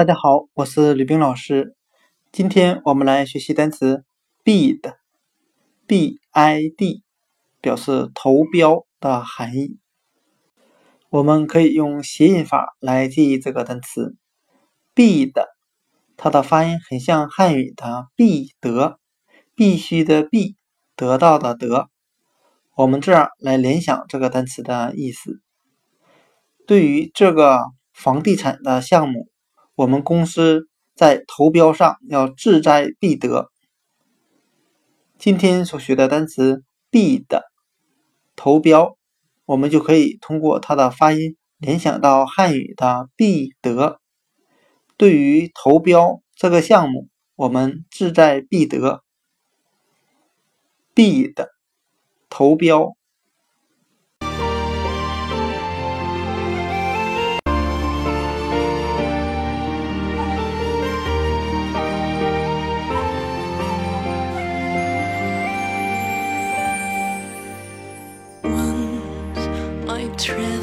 大家好，我是吕冰老师。今天我们来学习单词 bid，b-i-d，表示投标的含义。我们可以用谐音法来记忆这个单词 bid，它的发音很像汉语的必得，必须的必，得到的得。我们这样来联想这个单词的意思。对于这个房地产的项目。我们公司在投标上要志在必得。今天所学的单词 “bid” 投标，我们就可以通过它的发音联想到汉语的“必得”。对于投标这个项目，我们志在必得。bid 投标。I travel.